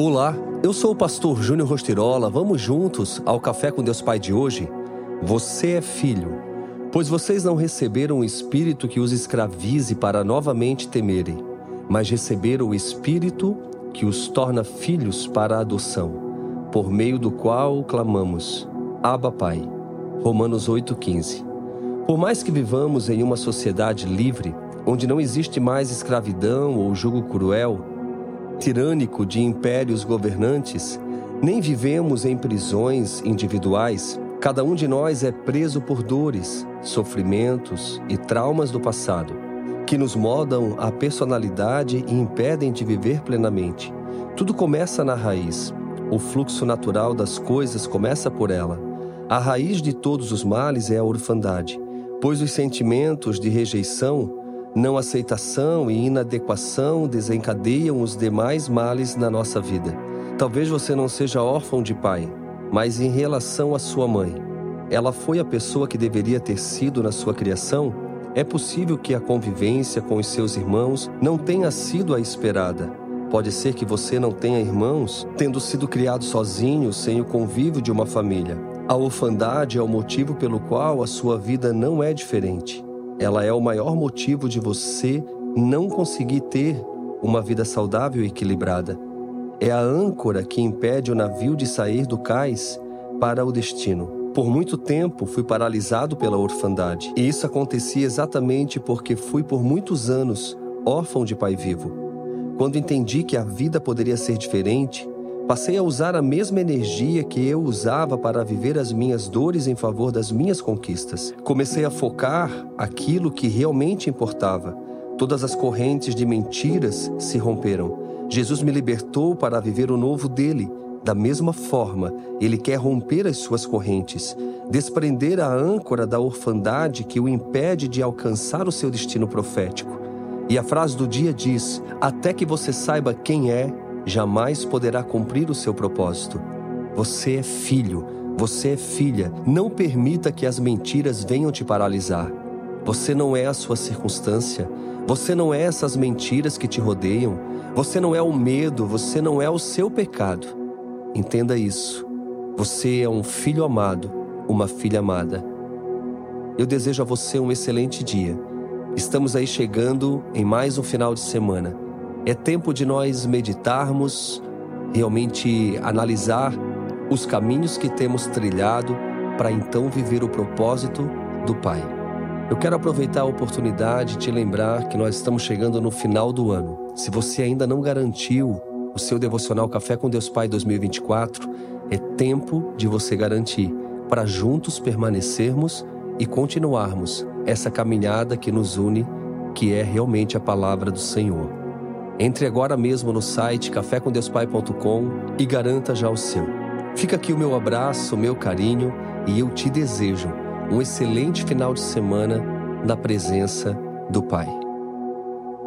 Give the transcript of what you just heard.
Olá, eu sou o pastor Júnior Rostirola. Vamos juntos ao Café com Deus Pai de hoje? Você é filho, pois vocês não receberam o espírito que os escravize para novamente temerem, mas receberam o espírito que os torna filhos para a adoção, por meio do qual clamamos: Abba, Pai. Romanos 8,15. Por mais que vivamos em uma sociedade livre, onde não existe mais escravidão ou jugo cruel, tirânico de impérios governantes, nem vivemos em prisões individuais. Cada um de nós é preso por dores, sofrimentos e traumas do passado, que nos moldam a personalidade e impedem de viver plenamente. Tudo começa na raiz. O fluxo natural das coisas começa por ela. A raiz de todos os males é a orfandade, pois os sentimentos de rejeição não aceitação e inadequação desencadeiam os demais males na nossa vida. Talvez você não seja órfão de pai, mas em relação à sua mãe, ela foi a pessoa que deveria ter sido na sua criação? É possível que a convivência com os seus irmãos não tenha sido a esperada. Pode ser que você não tenha irmãos, tendo sido criado sozinho, sem o convívio de uma família. A orfandade é o motivo pelo qual a sua vida não é diferente ela é o maior motivo de você não conseguir ter uma vida saudável e equilibrada. É a âncora que impede o navio de sair do cais para o destino. Por muito tempo fui paralisado pela orfandade, e isso acontecia exatamente porque fui por muitos anos órfão de pai vivo. Quando entendi que a vida poderia ser diferente, Passei a usar a mesma energia que eu usava para viver as minhas dores em favor das minhas conquistas. Comecei a focar aquilo que realmente importava. Todas as correntes de mentiras se romperam. Jesus me libertou para viver o novo dele. Da mesma forma, ele quer romper as suas correntes, desprender a âncora da orfandade que o impede de alcançar o seu destino profético. E a frase do dia diz: Até que você saiba quem é jamais poderá cumprir o seu propósito. Você é filho, você é filha. Não permita que as mentiras venham te paralisar. Você não é a sua circunstância. Você não é essas mentiras que te rodeiam. Você não é o medo, você não é o seu pecado. Entenda isso. Você é um filho amado, uma filha amada. Eu desejo a você um excelente dia. Estamos aí chegando em mais um final de semana. É tempo de nós meditarmos, realmente analisar os caminhos que temos trilhado para então viver o propósito do Pai. Eu quero aproveitar a oportunidade de te lembrar que nós estamos chegando no final do ano. Se você ainda não garantiu o seu devocional Café com Deus Pai 2024, é tempo de você garantir para juntos permanecermos e continuarmos essa caminhada que nos une, que é realmente a palavra do Senhor. Entre agora mesmo no site cafécomdeuspai.com e garanta já o seu. Fica aqui o meu abraço, o meu carinho e eu te desejo um excelente final de semana na presença do Pai.